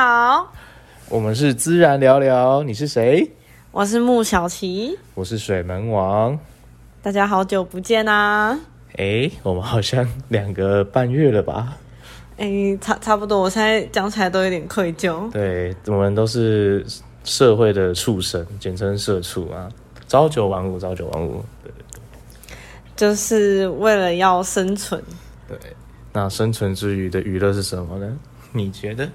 好，我们是自然聊聊，你是谁？我是穆小琪，我是水门王。大家好久不见啊！哎，我们好像两个半月了吧？哎，差差不多，我现在讲起来都有点愧疚。对，我们都是社会的畜生，简称社畜啊，朝九晚五，朝九晚五。对，就是为了要生存。对，那生存之余的娱乐是什么呢？你觉得？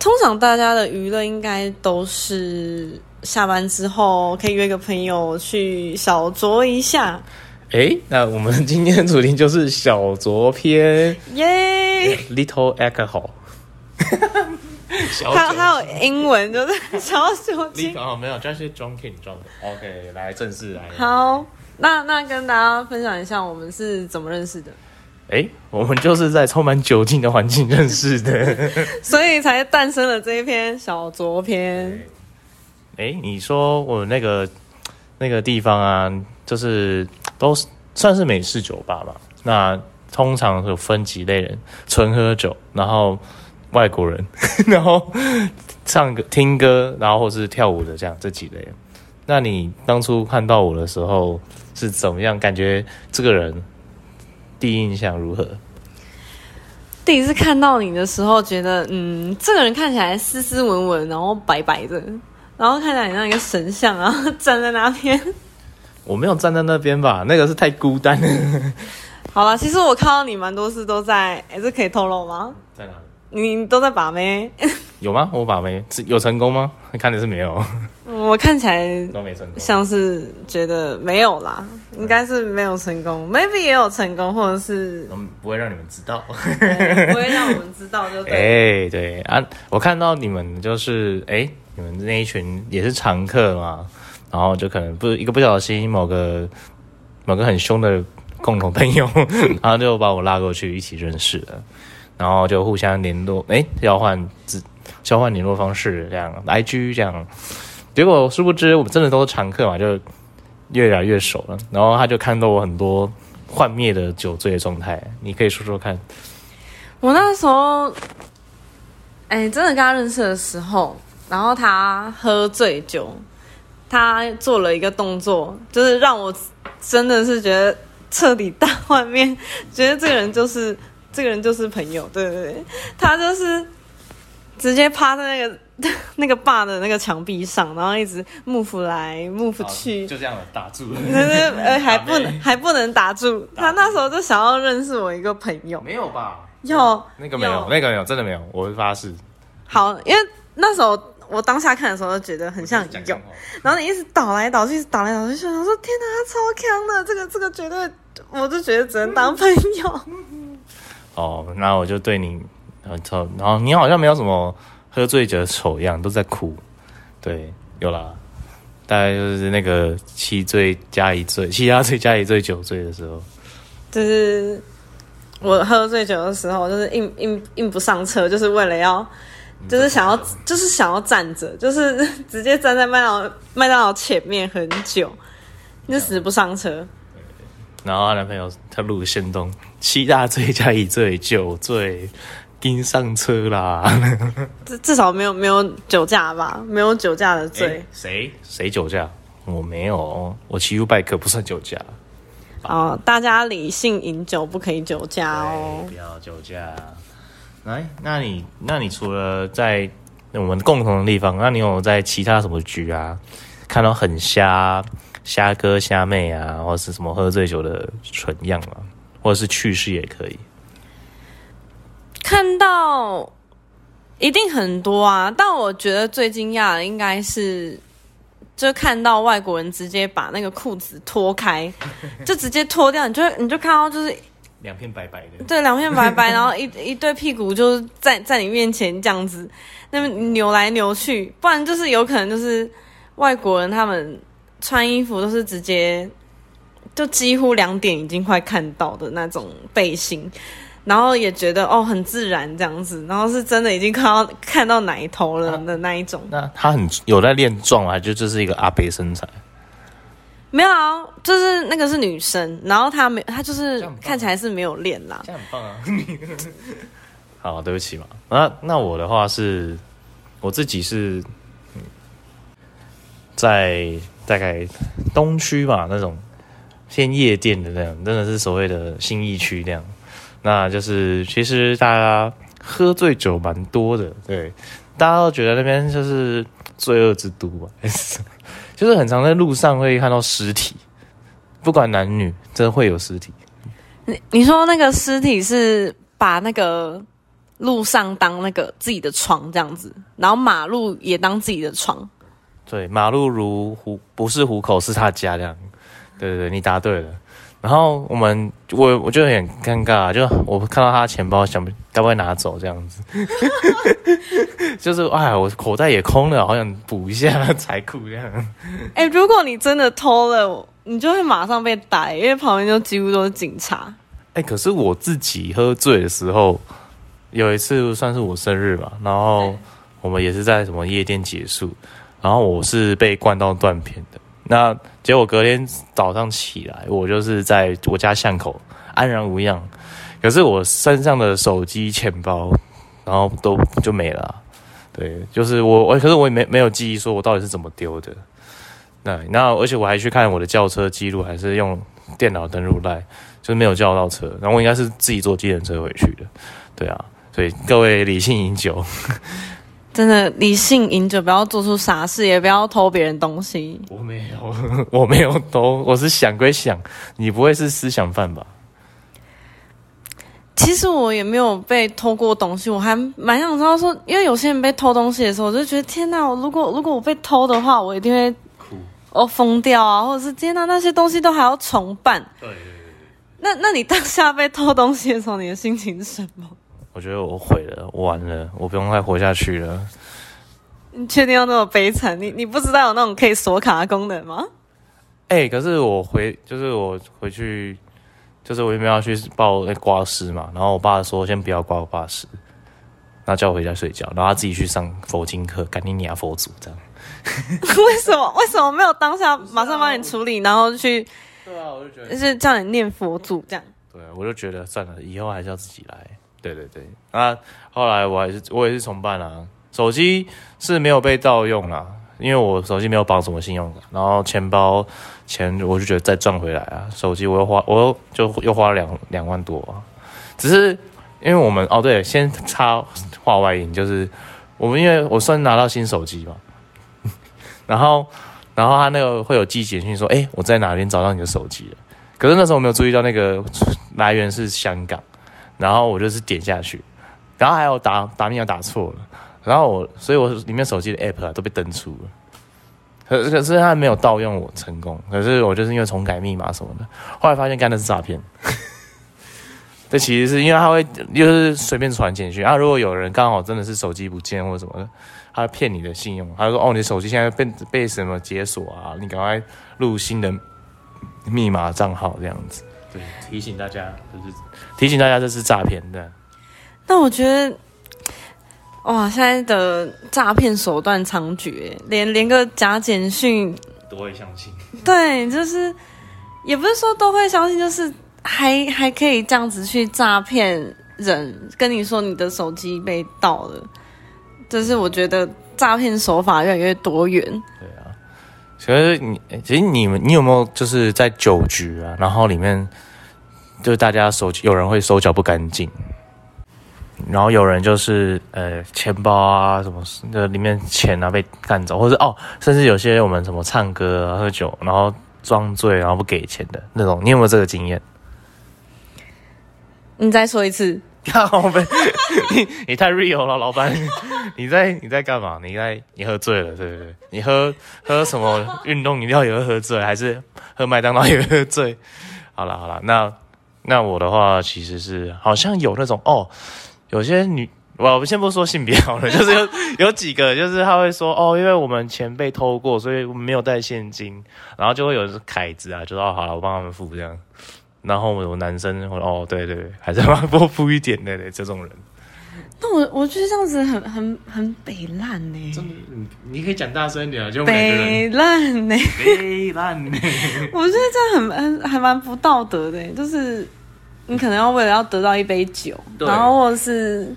通常大家的娱乐应该都是下班之后可以约个朋友去小酌一下。哎，那我们今天的主题就是小酌篇，耶！Little alcohol，还有还有英文就是小酒精。哦，没有，就是 drinking drunk。OK，来正式来。好，那那跟大家分享一下我们是怎么认识的。哎，我们就是在充满酒精的环境认识的，所以才诞生了这一篇小酌篇。哎，你说我那个那个地方啊，就是都算是美式酒吧吧？那通常有分几类人：纯喝酒，然后外国人，然后唱歌、听歌，然后或是跳舞的这样这几类。那你当初看到我的时候是怎么样？感觉这个人？第一印象如何？第一次看到你的时候，觉得嗯，这个人看起来斯斯文文，然后白白的，然后看起来像一个神像啊，站在那边。我没有站在那边吧？那个是太孤单了。好了，其实我看到你蛮多次都在，哎，这可以透露吗？在哪里？你都在把妹？有吗？我把没有成功吗？看的是没有。我看起来都没成功，像是觉得没有啦，应该是没有成功，maybe 也有成功，或者是不会让你们知道，不会让我们知道就对。哎，对啊，我看到你们就是哎，你们那一群也是常客嘛，然后就可能不一个不小心，某个某个很凶的共同朋友，然后就把我拉过去一起认识了，然后就互相联络，哎，交换资交换联络方式这样，IG 这样。结果殊不知，我们真的都是常客嘛，就越来越熟了。然后他就看到我很多幻灭的酒醉的状态，你可以说说看。我那时候，哎，真的跟他认识的时候，然后他喝醉酒，他做了一个动作，就是让我真的是觉得彻底大 幻灭，觉得这个人就是这个人就是朋友，对对对，他就是直接趴在那个。那个坝的那个墙壁上，然后一直幕府来幕府去，就这样打住。呃，还不能还不能打住。他那时候就想要认识我一个朋友，没有吧？有那个没有，那个没有，真的没有，我会发誓。好，因为那时候我当下看的时候就觉得很像有，然后你一直倒来倒去，倒来倒去，就想说天哪，他超强的，这个这个绝对，我就觉得只能当朋友。哦，那我就对你，然后然后你好像没有什么。喝醉酒的丑样都在哭，对，有啦，大概就是那个七醉加一醉，七加醉加一醉酒醉的时候，就是我喝醉酒的时候，就是硬硬硬不上车，就是为了要，就是想要，就是想要站着，就是 直接站在麦当劳麦当劳前面很久，就死不上车。然后她男朋友他录先动，七大醉加一醉酒醉。跟上车啦！至至少没有没有酒驾吧？没有酒驾的罪。谁谁酒驾？我没有，我骑 U bike 不算酒驾。哦，大家理性饮酒，不可以酒驾哦。不要酒驾。来，那你那你除了在我们共同的地方，那你有在其他什么局啊，看到很瞎虾哥虾妹啊，或是什么喝醉酒的蠢样啊，或者是趣事也可以。看到一定很多啊，但我觉得最惊讶的应该是，就看到外国人直接把那个裤子脱开，就直接脱掉，你就你就看到就是两片白白的，对，两片白白，然后一一对屁股就是在在你面前这样子，那么扭来扭去，不然就是有可能就是外国人他们穿衣服都是直接就几乎两点已经快看到的那种背心。然后也觉得哦很自然这样子，然后是真的已经看到看到奶头了的那一种。那他很有在练壮啊，就就是一个阿北身材。没有啊，就是那个是女生，然后她没她就是看起来是没有练啦。这样很棒啊！好，对不起嘛。那那我的话是，我自己是，嗯在大概东区吧那种偏夜店的那样，真的是所谓的新义区那样。那就是其实大家喝醉酒蛮多的，对，大家都觉得那边就是罪恶之都吧，就是很常在路上会看到尸体，不管男女，真的会有尸体。你你说那个尸体是把那个路上当那个自己的床这样子，然后马路也当自己的床。对，马路如虎，不是虎口，是他家这样。对对对，你答对了。然后我们，我我就很尴尬，就我看到他钱包，想该不会拿走这样子，就是哎，我口袋也空了，好想补一下财库这样。哎、如果你真的偷了，你就会马上被逮，因为旁边就几乎都是警察。哎，可是我自己喝醉的时候，有一次算是我生日吧，然后我们也是在什么夜店结束，然后我是被灌到断片的。那结果隔天早上起来，我就是在我家巷口安然无恙，可是我身上的手机、钱包，然后都就没了、对，就是我我，可是我也没没有记忆，说我到底是怎么丢的。那那而且我还去看我的轿车记录，还是用电脑登录来，就是没有叫到车，然后我应该是自己坐计程车回去的。对啊，所以各位理性饮酒，真的理性饮酒，不要做出傻事，也不要偷别人东西。我没有，我没有偷，我是想归想，你不会是思想犯吧？其实我也没有被偷过东西，我还蛮想知道说，因为有些人被偷东西的时候，我就觉得天哪，我如果如果我被偷的话，我一定会哭。哦疯掉啊，或者是天哪，那些东西都还要重办。对对对，那那你当下被偷东西的时候，你的心情是什么？我觉得我毁了，完了，我不用再活下去了。你确定要那么悲惨？你你不知道有那种可以锁卡的功能吗？哎、可是我回，就是我回去，就是我原本要去报那挂失嘛，然后我爸说先不要挂挂失，然后叫我回家睡觉，然后他自己去上佛经课，赶紧念佛祖这样。为什么为什么没有当下马上帮你处理，然后去对啊，我就觉得就是叫你念佛祖这样？对，我就觉得算了，以后还是要自己来。对对对，那后来我还是我也是重办啊，手机是没有被盗用啦，因为我手机没有绑什么信用卡，然后钱包钱我就觉得再赚回来啊，手机我又花我又就又花了两两万多啊，只是因为我们哦对，先插话外音，就是我们因为我算拿到新手机嘛，然后然后他那个会有寄简讯说，哎，我在哪边找到你的手机了。可是那时候我没有注意到那个来源是香港，然后我就是点下去，然后还有打打密码打错了，然后我所以我里面手机的 app 都被登出了，可可是他没有盗用我成功，可是我就是因为重改密码什么的，后来发现干的是诈骗。这其实是因为他会就是随便传简讯啊，如果有人刚好真的是手机不见或者什么的，他骗你的信用，他说哦，你手机现在被被什么解锁啊，你赶快录新的密码账号这样子。对，提醒大家，就是提醒大家这是诈骗的。那我觉得，哇，现在的诈骗手段猖獗，连连个假简讯，都会相信。对，就是也不是说都会相信，就是还还可以这样子去诈骗人，跟你说你的手机被盗了，就是我觉得诈骗手法越来越多元。对啊，其实你，其实你们，你有没有就是在酒局啊，然后里面就是大家手有人会手脚不干净，然后有人就是呃钱包啊什么的里面钱啊被干走，或者哦，甚至有些我们什么唱歌啊喝酒，然后装醉然后不给钱的那种，你有没有这个经验？你再说一次，靠背，你你太 real 了，老板，你在你在干嘛？你在你喝醉了，对不对？你喝喝什么运动饮料也会喝醉，还是喝麦当劳也会喝醉？好了好了，那那我的话其实是好像有那种哦，有些女。我们先不说性别好了，就是有有几个，就是他会说哦，因为我们钱被偷过，所以我们没有带现金，然后就会有凯子啊，就说好了，我帮他们付这样。然后我男生会哦，对对对，还是要多付一点的嘞这种人。那我我觉得这样子很很很北烂呢、真的，你你可以讲大声一点啊，就北烂呢、北烂呢。我觉得这样很很还蛮不道德的欸，就是你可能要为了要得到一杯酒，对。然后或者是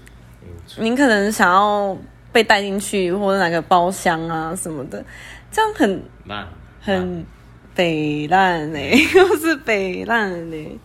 您可能想要被带进去或者哪个包厢啊什么的，这样很烂很北烂呢，又是北烂呢。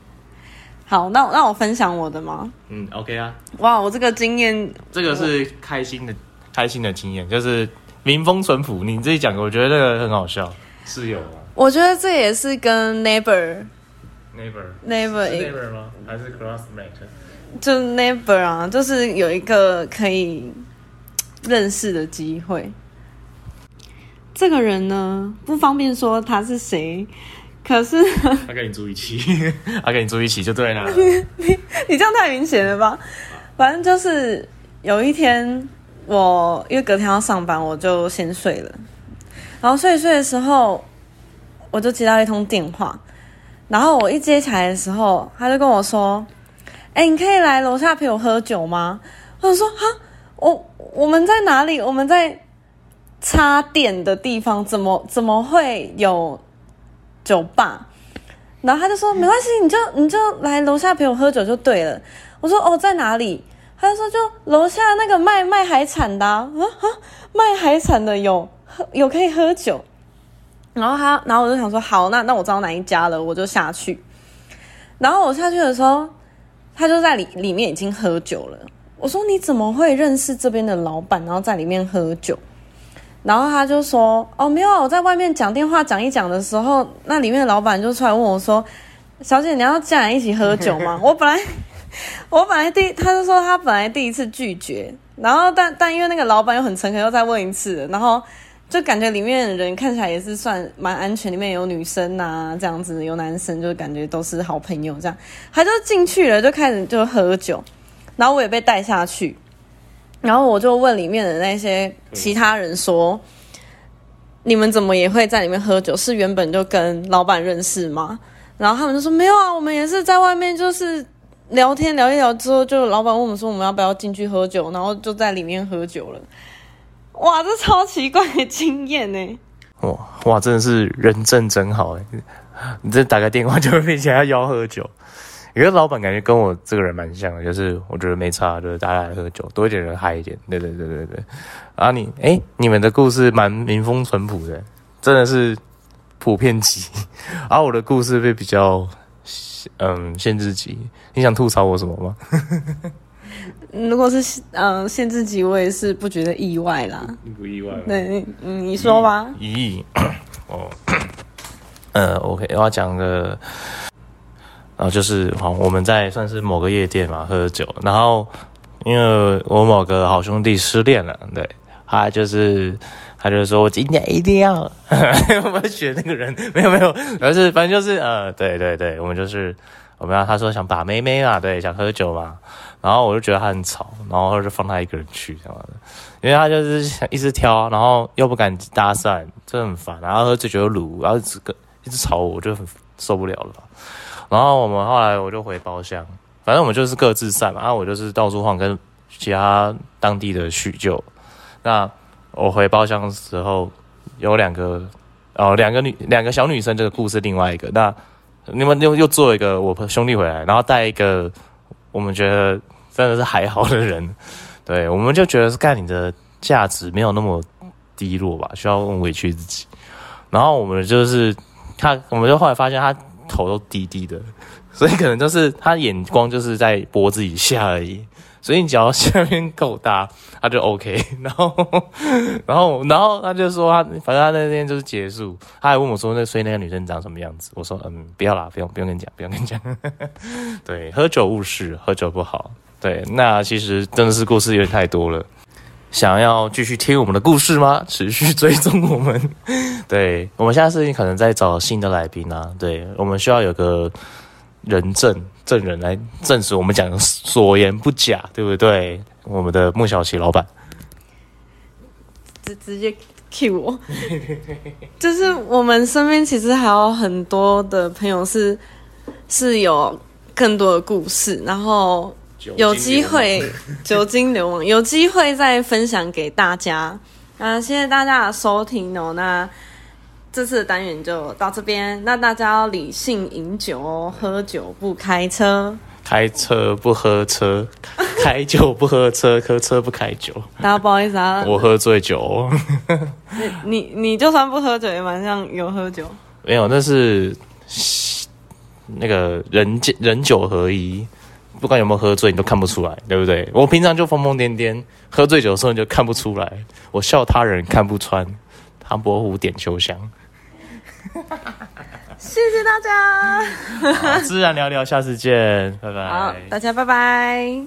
好，那那我分享我的吗？嗯，OK 啊，哇，我这个经验，这个是开心的开心的经验，就是民风淳朴。你自己讲，我觉得这个很好笑。室友啊我觉得这也是跟 neighbor，neighbor neighbor 是 neighbor 吗？还是 classmate？就 neighbor 啊，就是有一个可以认识的机会。这个人呢，不方便说他是谁，可是 他跟你住一起，他跟你住一起就对了。你 你这样太明显了吧？反正就是有一天，我因为隔天要上班，我就先睡了。然后睡一睡的时候，我就接到一通电话，然后我一接起来的时候，他就跟我说：“哎、你可以来楼下陪我喝酒吗？”我就说：“哈，我我们在哪里？我们在插电的地方，怎么怎么会有酒吧？”然后他就说：“没关系，你就你就来楼下陪我喝酒就对了。”我说：“哦，在哪里？”他就说：“就楼下那个卖卖海产的啊，啊啊卖海产的有喝有可以喝酒。”然后他，然后我就想说：“好，那那我知道哪一家了，我就下去。”然后我下去的时候，他就在里里面已经喝酒了。我说：“你怎么会认识这边的老板，然后在里面喝酒？”然后他就说：“哦，没有啊，我在外面讲电话讲一讲的时候，那里面的老板就出来问我说：‘小姐，你要进来一起喝酒吗？’ 我本来 我本来第他就说他本来第一次拒绝，然后但但因为那个老板又很诚恳，又再问一次，然后就感觉里面的人看起来也是算蛮安全，里面有女生呐、这样子，有男生，就感觉都是好朋友这样，他就进去了，就开始就喝酒，然后我也被带下去。然后我就问里面的那些其他人说：“你们怎么也会在里面喝酒？是原本就跟老板认识吗？”然后他们就说：“没有啊，我们也是在外面就是聊天聊一聊之后，就老板问我们说我们要不要进去喝酒，然后就在里面喝酒了。”哇，这超奇怪的经验呢！哇哇，真的是人证真好哎！你这打个电话就会被人家邀喝酒。有个老板感觉跟我这个人蛮像的，就是我觉得没差，就是大家来喝酒，多一点人嗨一点。对对对对对。啊你，哎，你们的故事蛮民风淳朴的，真的是普遍级。而、我的故事会比较嗯限制级。你想吐槽我什么吗？如果是嗯、呃限制级，我也是不觉得意外啦。不意外吗？对，你嗯你说吧。咦，哦，呃，OK，我要讲个，然后就是好，我们在算是某个夜店嘛喝酒，然后因为我某个好兄弟失恋了，对，他就是他就说我今天一定要，我们选那个人，没有没有，而是反正就是呃，对对对，我们就是我们要他说想把妹妹嘛，对，想喝酒嘛，然后我就觉得他很吵，然后就放他一个人去这样的。因为他就是想一直挑，然后又不敢搭讪，这很烦。然后喝醉酒又撸，然后一直跟一直吵我，就很受不了了。然后我们后来我就回包厢，反正我们就是各自散嘛。然后我就是到处晃，跟其他当地的叙旧。那我回包厢的时候有两个哦，两个女两个小女生，这个故事另外一个。那你们又又做一个我兄弟回来，然后带一个我们觉得真的是还好的人。对，我们就觉得是干你的价值没有那么低落吧，需要委屈自己。然后我们就是他，我们就后来发现他头都低低的，所以可能就是他眼光就是在脖子以下而已。所以你只要下面够大，他就 OK。然后，然后，然后他就说他，反正他那天就是结束，他还问我说那所以那个女生长什么样子？我说嗯，不要啦，不用不用跟你讲，不用跟你讲。对，喝酒误事，喝酒不好。对，那其实真的是故事有点太多了。想要继续听我们的故事吗？持续追踪我们。对，我们现在是可能在找新的来宾啊。对，我们需要有个人证证人来证实我们讲的所言不假，对不对？我们的穆小琪老板，直直接 Q 我，就是我们身边其实还有很多的朋友是是有更多的故事，然后有机会酒精流氓，有机会再分享给大家。那，谢谢大家的收听哦。那这次的单元就到这边，那大家要理性饮酒哦，喝酒不开车。开车不喝车，开酒不喝车，喝车不开酒。大家不好意思啊，我喝醉酒，你你就算不喝酒，也蛮像有喝酒。没有，那是那个人人酒合一，不管有没有喝醉，你都看不出来，对不对？我平常就疯疯癫癫，喝醉酒的时候你就看不出来。我笑他人看不穿，唐伯虎点秋香。谢谢大家，自然聊聊，下次见，拜拜。好，大家拜拜。